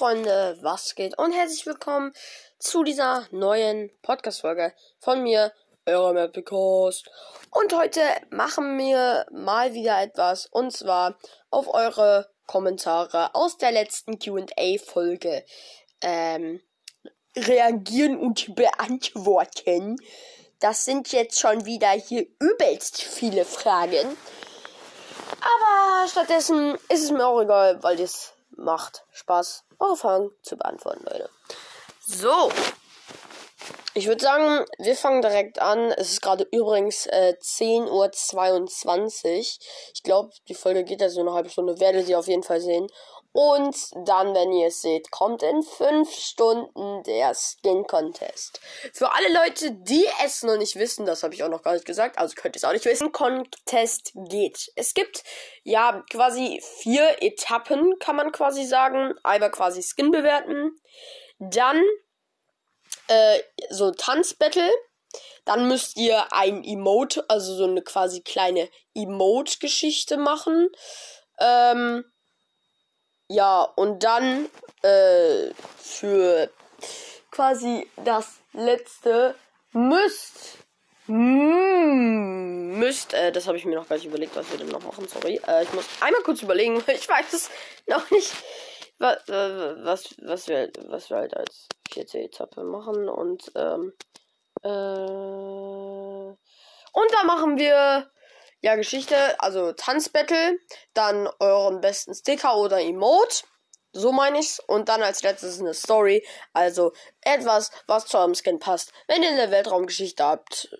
Freunde, was geht? Und herzlich willkommen zu dieser neuen Podcast-Folge von mir, eurem Epicast. Und heute machen wir mal wieder etwas, und zwar auf eure Kommentare aus der letzten QA-Folge ähm, reagieren und beantworten. Das sind jetzt schon wieder hier übelst viele Fragen. Aber stattdessen ist es mir auch egal, weil das macht Spaß, eure zu beantworten, Leute. So. Ich würde sagen, wir fangen direkt an. Es ist gerade übrigens äh, 10.22 Uhr. Ich glaube, die Folge geht ja so eine halbe Stunde. Werdet ihr auf jeden Fall sehen. Und dann, wenn ihr es seht, kommt in 5 Stunden der Skin Contest. Für alle Leute, die es noch nicht wissen, das habe ich auch noch gar nicht gesagt, also könnt ihr es auch nicht wissen, Contest geht. Es gibt ja quasi vier Etappen, kann man quasi sagen. Einmal quasi Skin bewerten, dann äh, so Tanzbattle. Dann müsst ihr ein Emote, also so eine quasi kleine Emote-Geschichte machen. Ähm, ja, und dann äh, für quasi das letzte müsst müsst, äh, das habe ich mir noch gar nicht überlegt, was wir denn noch machen, sorry. Äh, ich muss einmal kurz überlegen, weil ich weiß es noch nicht, was, was, was, wir, was wir halt als vierte Etappe machen. Und, ähm, äh, und da machen wir ja, Geschichte, also Tanzbattle, dann euren besten Sticker oder Emote. So meine ich's. Und dann als letztes eine Story. Also etwas, was zu eurem Skin passt. Wenn ihr eine Weltraumgeschichte habt,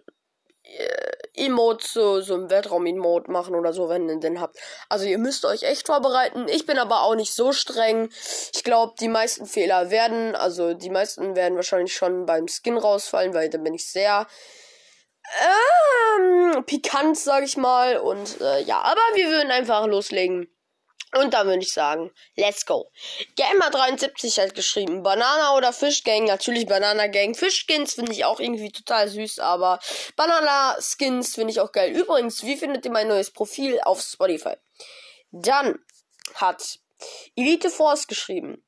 äh, Emote, so, so ein Weltraum-Emote machen oder so, wenn ihr den habt. Also ihr müsst euch echt vorbereiten. Ich bin aber auch nicht so streng. Ich glaube, die meisten Fehler werden, also die meisten werden wahrscheinlich schon beim Skin rausfallen, weil da bin ich sehr ähm, pikant, sag ich mal. Und äh, ja, aber wir würden einfach loslegen. Und dann würde ich sagen, let's go. Gamer73 hat geschrieben, Banana oder Fischgang? Natürlich Banana Gang. Fischskins finde ich auch irgendwie total süß, aber Banana Skins finde ich auch geil. Übrigens, wie findet ihr mein neues Profil auf Spotify? Dann hat Elite Force geschrieben.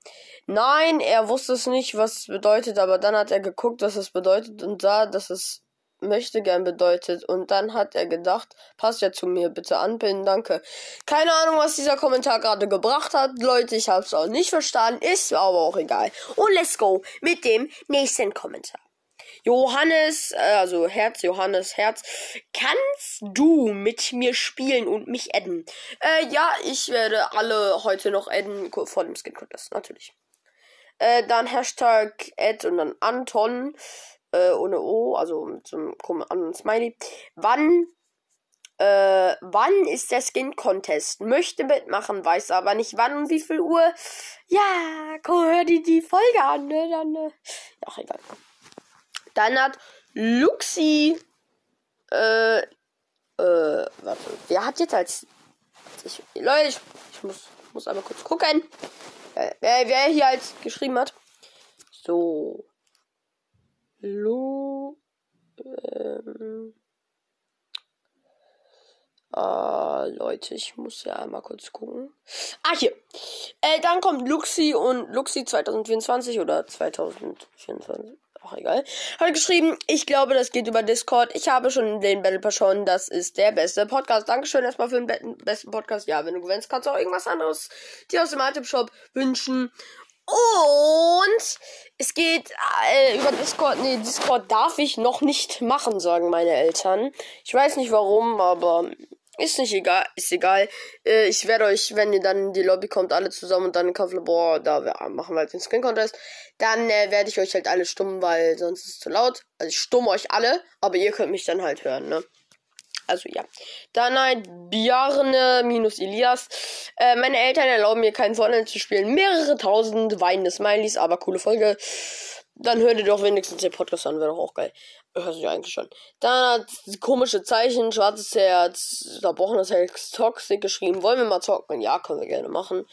Nein, er wusste es nicht, was es bedeutet, aber dann hat er geguckt, was es bedeutet und sah, dass es möchte gern bedeutet. Und dann hat er gedacht, passt ja zu mir, bitte anpinnen, danke. Keine Ahnung, was dieser Kommentar gerade gebracht hat, Leute, ich hab's auch nicht verstanden, ist aber auch egal. Und let's go mit dem nächsten Kommentar. Johannes, äh, also Herz, Johannes, Herz, kannst du mit mir spielen und mich adden? Äh, ja, ich werde alle heute noch adden vor dem Skin Contest, natürlich. Äh, dann Hashtag Ad und dann Anton äh, ohne O, also so einem anderen Smiley. Wann, äh, wann ist der Skin Contest? Möchte mitmachen, weiß aber nicht wann und wie viel Uhr. Ja, komm, hör dir die Folge an, ne? Dann, äh, ach, egal. Dann hat Luxi, äh, äh, warte, wer hat jetzt als, ich, Leute, ich, ich muss, muss einmal kurz gucken, wer, wer hier als geschrieben hat. So. Lu. Ähm, äh, Leute, ich muss ja einmal kurz gucken. Ah, hier. Äh, dann kommt Luxi und Luxi 2024 oder 2024. Auch egal. Hat geschrieben, ich glaube, das geht über Discord. Ich habe schon den Battle Pass schon. Das ist der beste Podcast. Dankeschön erstmal für den besten Podcast. Ja, wenn du gewinnst, kannst du auch irgendwas anderes dir aus dem Item Shop wünschen. Und es geht äh, über Discord. Nee, Discord darf ich noch nicht machen, sagen meine Eltern. Ich weiß nicht warum, aber ist nicht egal. Ist egal. Äh, ich werde euch, wenn ihr dann in die Lobby kommt, alle zusammen und dann in Kaufle, boah, da machen wir halt den Skin Contest. Dann äh, werde ich euch halt alle stummen, weil sonst ist es zu laut. Also ich stumme euch alle, aber ihr könnt mich dann halt hören, ne? Also ja. Dann ein Bjarne minus Elias. Äh, meine Eltern erlauben mir keinen Fortnite zu spielen. Mehrere tausend weinende Smileys, aber coole Folge. Dann hört ihr doch wenigstens den Podcast an, wäre doch auch geil. Hört sich eigentlich schon. Dann hat komische Zeichen, schwarzes Herz, zerbrochenes Herz, Toxic geschrieben. Wollen wir mal zocken? Ja, können wir gerne machen.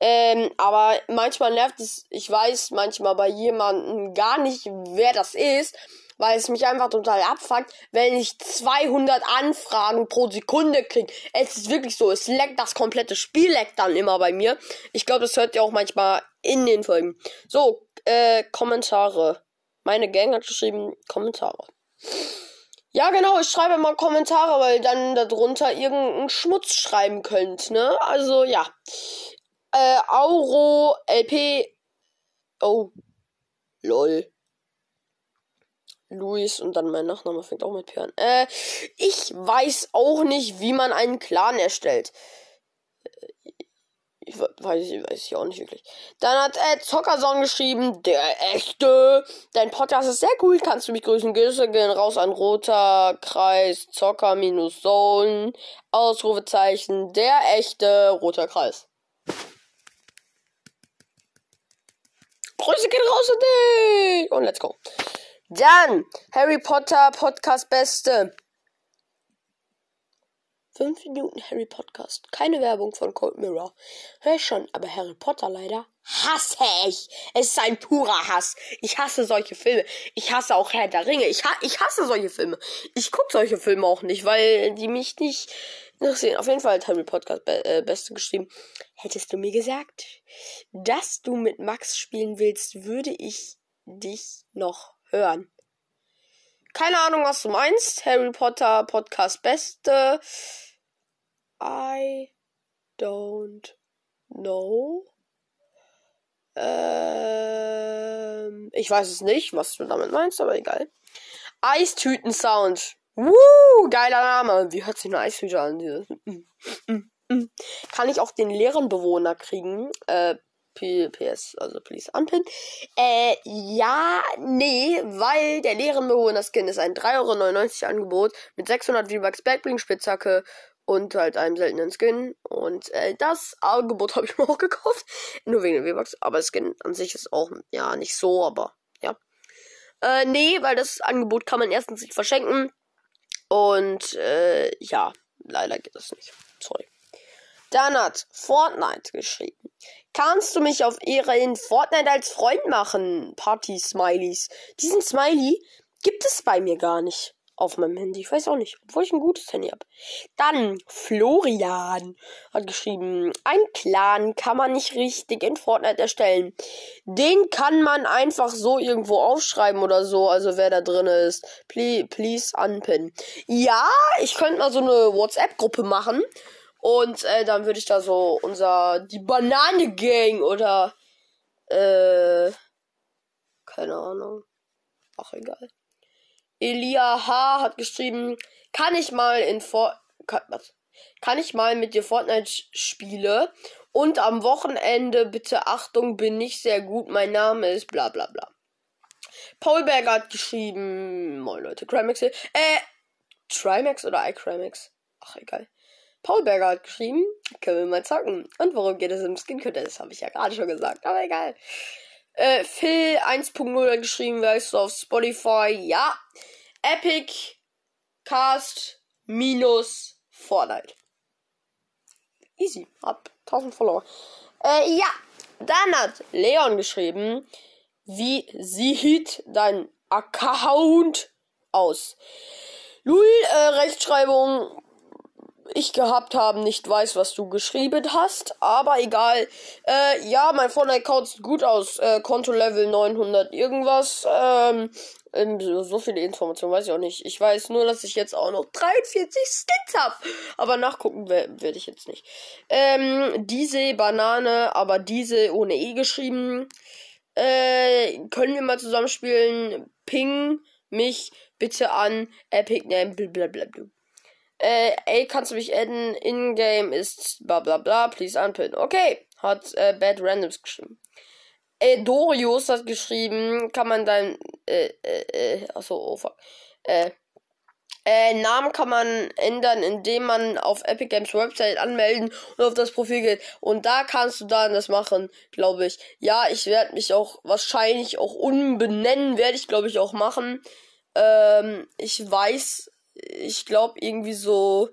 Ähm, aber manchmal nervt es, ich weiß manchmal bei jemandem gar nicht, wer das ist, weil es mich einfach total abfuckt, wenn ich 200 Anfragen pro Sekunde kriege. Es ist wirklich so, es leckt, das komplette Spiel leckt dann immer bei mir. Ich glaube, das hört ihr auch manchmal in den Folgen. So, äh, Kommentare. Meine Gang hat geschrieben, Kommentare. Ja, genau, ich schreibe mal Kommentare, weil dann darunter irgendeinen Schmutz schreiben könnt, ne? Also, ja. Äh, Auro, LP. Oh. Lol. Luis und dann mein Nachname fängt auch mit P an. Äh, ich weiß auch nicht, wie man einen Clan erstellt. Ich weiß, weiß ich auch nicht wirklich. Dann hat äh, Zockersong geschrieben, der echte. Dein Podcast ist sehr cool, kannst du mich grüßen. Grüße gehen raus an roter Kreis, Zocker minus Zone, Ausrufezeichen, der echte roter Kreis. Grüße gehen raus an dich! Und let's go. Dann Harry Potter Podcast Beste. 5 Minuten Harry Podcast. Keine Werbung von Cold Mirror. Hör ich schon, aber Harry Potter leider hasse ich. Es ist ein purer Hass. Ich hasse solche Filme. Ich hasse auch Herr der Ringe. Ich, ha ich hasse solche Filme. Ich gucke solche Filme auch nicht, weil die mich nicht interessieren. Auf jeden Fall hat Harry Podcast be äh, Beste geschrieben. Hättest du mir gesagt, dass du mit Max spielen willst, würde ich dich noch hören. Keine Ahnung, was du meinst. Harry Potter Podcast Beste. I don't know. Ähm, ich weiß es nicht, was du damit meinst, aber egal. Eistüten-Sound. Woo, geiler Name. Wie hört sich eine Eistüte an? Kann ich auch den leeren Bewohner kriegen? Äh, PS, also please unpin. Äh, ja, nee, weil der leeren Bewohner Skin ist ein 3,99 Euro Angebot mit 600 V-Bucks Backbling Spitzhacke und halt einem seltenen Skin. Und äh, das Angebot habe ich mir auch gekauft. Nur wegen den V-Bucks. Aber Skin an sich ist auch, ja, nicht so, aber ja. Äh, nee, weil das Angebot kann man erstens nicht verschenken. Und äh, ja, leider geht das nicht. Sorry. Dann hat Fortnite geschrieben. Kannst du mich auf Ehre in Fortnite als Freund machen? Party-Smileys. Diesen Smiley gibt es bei mir gar nicht auf meinem Handy. Ich weiß auch nicht, obwohl ich ein gutes Handy habe. Dann Florian hat geschrieben, ein Clan kann man nicht richtig in Fortnite erstellen. Den kann man einfach so irgendwo aufschreiben oder so, also wer da drin ist. Please, please unpin. Ja, ich könnte mal so eine WhatsApp-Gruppe machen. Und äh, dann würde ich da so unser die Banane Gang oder äh keine Ahnung. Ach egal. Elia H. hat geschrieben, kann ich mal in For kann, kann ich mal mit dir Fortnite spiele und am Wochenende bitte Achtung, bin nicht sehr gut, mein Name ist bla bla bla. Paul Berger hat geschrieben, moin Leute, Crimex hier. Äh, Trimax oder iCrimex? Ach egal. Paul Berger hat geschrieben, können wir mal zocken. Und worum geht es im Skin Contest? Das habe ich ja gerade schon gesagt, aber egal. Äh, Phil 1.0 hat geschrieben, weißt du auf Spotify? Ja. Epic Cast minus Fortnite. Easy. Hab 1000 Follower. Äh, ja. Dann hat Leon geschrieben, wie sieht dein Account aus? Louis, äh, Rechtschreibung ich gehabt haben, nicht weiß, was du geschrieben hast. Aber egal. Äh, ja, mein Fortnite-Account sieht gut aus. Äh, Konto-Level 900 irgendwas. Ähm, so viele Informationen weiß ich auch nicht. Ich weiß nur, dass ich jetzt auch noch 43 Skins habe. Aber nachgucken werde ich jetzt nicht. Ähm, diese Banane, aber diese ohne E geschrieben. Äh, können wir mal zusammenspielen? Ping mich bitte an Epic Name blablabla. Äh, ey, kannst du mich adden? In-game ist bla bla bla, please unpin. Okay, hat äh, Bad Randoms geschrieben. Äh, Dorius hat geschrieben, kann man dein, äh, äh, äh, achso, oh fuck. Äh, äh, Namen kann man ändern, indem man auf Epic Games Website anmelden und auf das Profil geht. Und da kannst du dann das machen, glaube ich. Ja, ich werde mich auch wahrscheinlich auch umbenennen, werde ich, glaube ich, auch machen. Ähm, ich weiß ich glaube irgendwie so,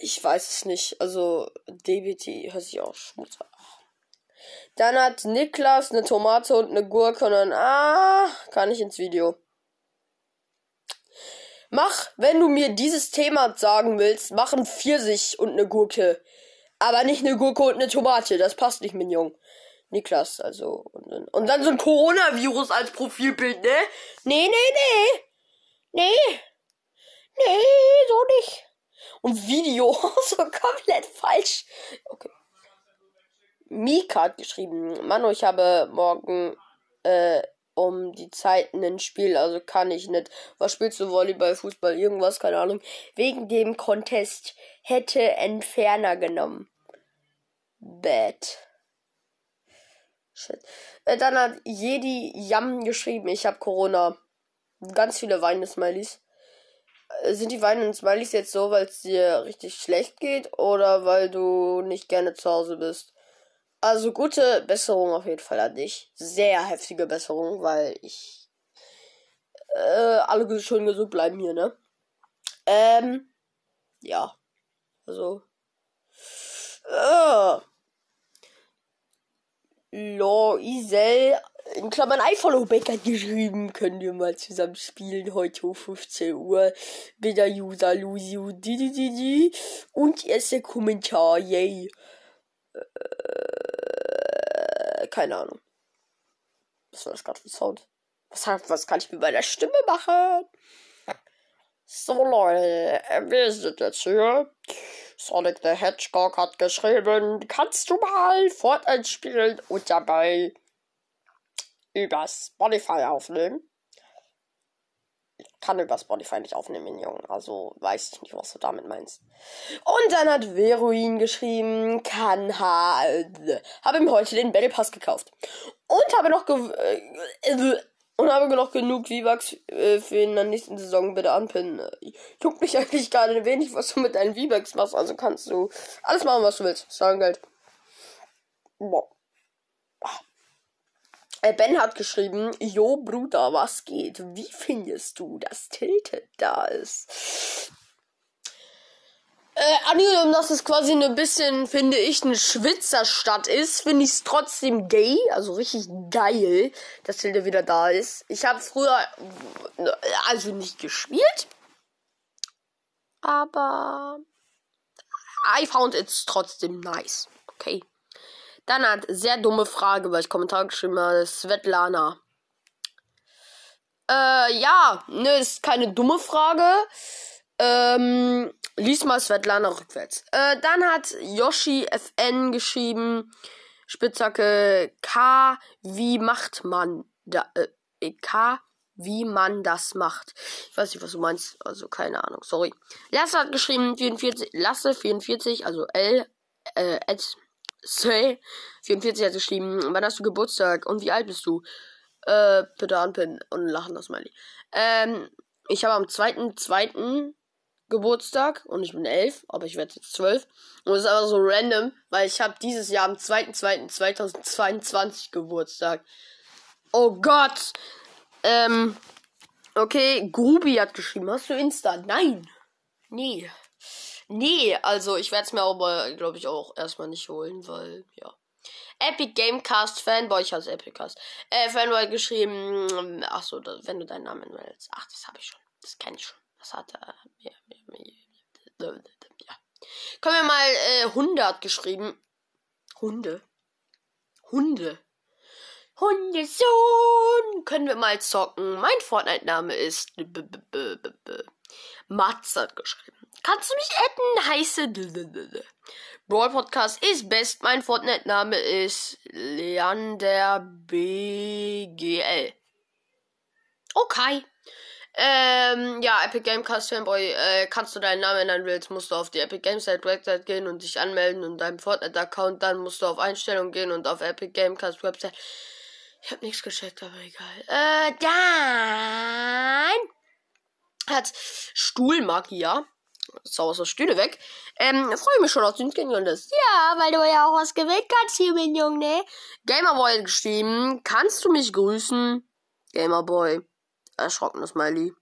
ich weiß es nicht. Also DBT hört sich auch schmutzig. Dann hat Niklas eine Tomate und eine Gurke und dann, ah, kann ich ins Video. Mach, wenn du mir dieses Thema sagen willst, mach ein Pfirsich und eine Gurke. Aber nicht eine Gurke und eine Tomate, das passt nicht, Jung. Niklas, also. Und und dann so ein Coronavirus als Profilbild, ne? Nee, nee, nee. Nee. Nee, so nicht. Und Video, so komplett falsch. Okay. Mika hat geschrieben, Manu, ich habe morgen äh, um die Zeiten ein Spiel, also kann ich nicht. Was spielst du? Volleyball, Fußball, irgendwas, keine Ahnung. Wegen dem Contest hätte Entferner genommen. Bad. Shit. Äh, dann hat Jedi Yam geschrieben, ich habe Corona. Ganz viele weinende Smileys. Äh, sind die weinenden Smileys jetzt so, weil es dir richtig schlecht geht oder weil du nicht gerne zu Hause bist? Also gute Besserung auf jeden Fall an dich. Sehr heftige Besserung, weil ich äh, alle schön gesund bleiben hier, ne? Ähm, ja. Also. Äh, Loisel in Klammern iFollow-Back geschrieben, können wir mal zusammen spielen heute um 15 Uhr. Wieder User Lucy und erster Kommentar, yay. Äh, keine Ahnung. Was war das gerade für Sound? Was, was kann ich mit meiner Stimme machen? So Leute, wir sind jetzt hier. Sonic the Hedgehog hat geschrieben, kannst du mal Fortnite spielen und dabei über Spotify aufnehmen? Ich kann über Spotify nicht aufnehmen, Junge. Also weiß ich nicht, was du damit meinst. Und dann hat Veruin geschrieben, kann halt. Habe ihm heute den Battle Pass gekauft. Und habe noch äh, und habe noch genug V-Bucks äh, für in der nächsten Saison bitte anpinnen. Juckt mich eigentlich gerade wenig, was du mit deinen V-Bucks machst. Also kannst du alles machen, was du willst. Sagen Geld. Boah. Äh, ben hat geschrieben, Jo Bruder, was geht? Wie findest du, dass Tilted da ist? Äh, angenommen, dass es quasi ein bisschen, finde ich, eine Schwitzerstadt ist, finde ich es trotzdem gay, also richtig geil, dass Tilde wieder da ist. Ich habe früher, also nicht gespielt, aber I found it's trotzdem nice. Okay. Dann hat sehr dumme Frage, weil ich Kommentar geschrieben habe, Svetlana. Äh, ja, ne, ist keine dumme Frage. Ähm, lies mal Svetlana rückwärts. Äh, dann hat Yoshi FN geschrieben, Spitzhacke K, wie macht man da, äh, K, wie man das macht. Ich weiß nicht, was du meinst, also keine Ahnung, sorry. Lasse hat geschrieben, 44, Lasse 44, also L, äh, at, say, 44 hat geschrieben, wann hast du Geburtstag und wie alt bist du? Äh, bitte anpinnen und lachen das mal. Ähm, ich habe am 2.2. Geburtstag und ich bin elf, aber ich werde jetzt zwölf. Und es ist aber so random, weil ich habe dieses Jahr am 2.2.2022 Geburtstag. Oh Gott! Ähm, okay, Grubi hat geschrieben, hast du Insta? Nein! Nee. Nee, also ich werde es mir aber, glaube ich, auch erstmal nicht holen, weil, ja. Epic Gamecast Fanboy, ich hasse Epiccast. Äh, Fanboy geschrieben, ach so, wenn du deinen Namen willst. Ach, das habe ich schon. Das kenne ich schon. Was hat er? Ja. Können wir mal äh, 100 geschrieben? Hunde. Hunde. Hundesohn. Können wir mal zocken? Mein Fortnite-Name ist Mats hat geschrieben. Kannst du mich adden? Heiße Brawl Podcast ist best. Mein Fortnite-Name ist Leander BGL. Okay. Ähm, ja, Epic Gamecast Fanboy, äh, kannst du deinen Namen ändern willst, musst du auf die Epic Games Website gehen und dich anmelden und deinem Fortnite-Account, dann musst du auf Einstellungen gehen und auf Epic Gamecast Website. Ich hab nichts gecheckt, aber egal. Äh, dann hat Stuhlmagier. Sau aus der Stühle weg. Ähm, freue mich schon auf den Skin das. Ja, weil du ja auch was gewählt kannst hier, mein Junge? Gamerboy geschrieben, kannst du mich grüßen? Gamerboy erschrockener Smiley,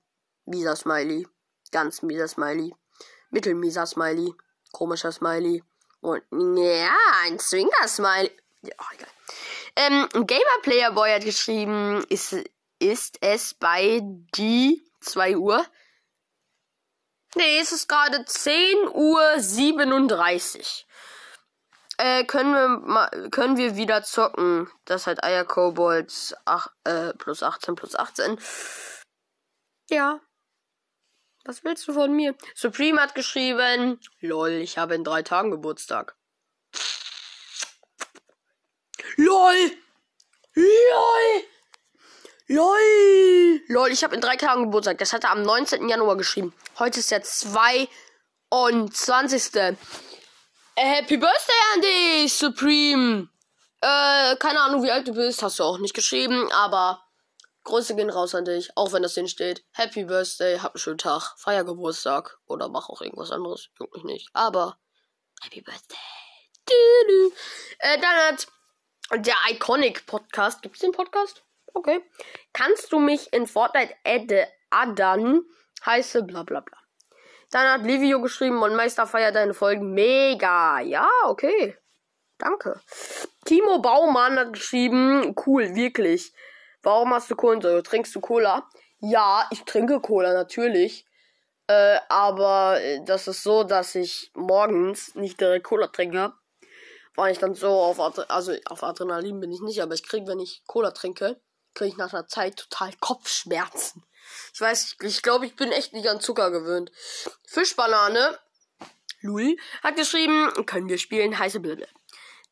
mieser Smiley, ganz mieser Smiley, mittelmieser Smiley, komischer Smiley und ja, ein Zwinger Smiley. Ja, egal. Ähm, Gamer Player Boy hat geschrieben, ist, ist es bei die 2 Uhr? Nee, es ist gerade 10 Uhr 37. Äh, können wir mal, können wir wieder zocken? Das hat Eier Kobolds ach, äh, plus 18 plus 18. Ja. Was willst du von mir? Supreme hat geschrieben, lol, ich habe in drei Tagen Geburtstag. LOL! LOL! LOL! LOL, ich habe in drei Tagen Geburtstag. Das hat er am 19. Januar geschrieben. Heute ist der 22. Äh, Happy Birthday an dich, Supreme! Äh, keine Ahnung, wie alt du bist. Hast du auch nicht geschrieben, aber Grüße gehen raus an dich, auch wenn das drin steht. Happy Birthday, hab einen schönen Tag, feier Geburtstag oder mach auch irgendwas anderes. Juckt mich nicht. Aber Happy Birthday. Äh, dann hat der Iconic Podcast. Gibt's den Podcast? Okay. Kannst du mich in Fortnite adden? Heiße bla bla bla. Dann hat Livio geschrieben, und Meister feiert deine Folgen mega. Ja, okay. Danke. Timo Baumann hat geschrieben, cool, wirklich. Warum hast du Kohlensäure? Trinkst du Cola? Ja, ich trinke Cola, natürlich. Äh, aber äh, das ist so, dass ich morgens nicht direkt Cola trinke, war ich dann so auf, Adre also auf Adrenalin bin ich nicht, aber ich kriege, wenn ich Cola trinke, kriege ich nach einer Zeit total Kopfschmerzen. Ich weiß, ich, glaube, ich bin echt nicht an Zucker gewöhnt. Fischbanane, Louis, hat geschrieben, können wir spielen, heiße Bilder.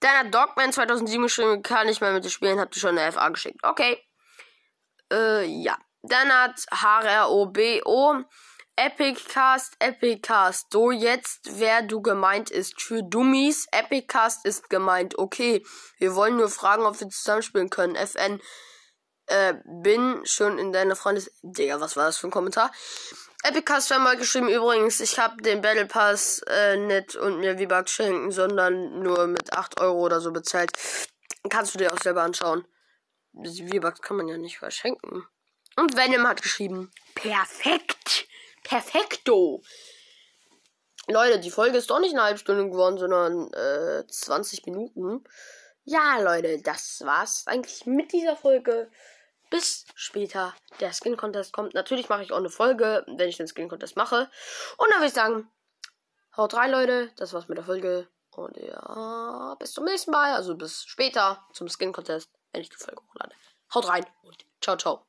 Dann hat Dogman 2007 geschrieben, kann ich mal mit dir spielen, habt ihr schon eine FA geschickt. Okay. Äh, ja. Dann hat HROBO Epiccast, Epiccast. So jetzt, wer du gemeint ist. Für Dummies, Epiccast ist gemeint. Okay, wir wollen nur fragen, ob wir zusammenspielen können. FN, äh, bin schon in deiner Freundes... Digga, was war das für ein Kommentar? Epiccast hat mal geschrieben, übrigens, ich habe den Battle Pass äh, nicht und mir V-Bucks schenken, sondern nur mit 8 Euro oder so bezahlt. Kannst du dir auch selber anschauen. V-Bucks kann man ja nicht verschenken. Und Venom hat geschrieben, perfekt. Perfekto. Leute, die Folge ist doch nicht eine halbe Stunde geworden, sondern äh, 20 Minuten. Ja, Leute, das war's eigentlich mit dieser Folge. Bis später. Der Skin Contest kommt. Natürlich mache ich auch eine Folge, wenn ich den Skin Contest mache. Und dann würde ich sagen, haut rein, Leute. Das war's mit der Folge. Und ja, bis zum nächsten Mal. Also bis später zum Skin Contest, wenn ich die Folge hochlade. Haut rein und ciao, ciao.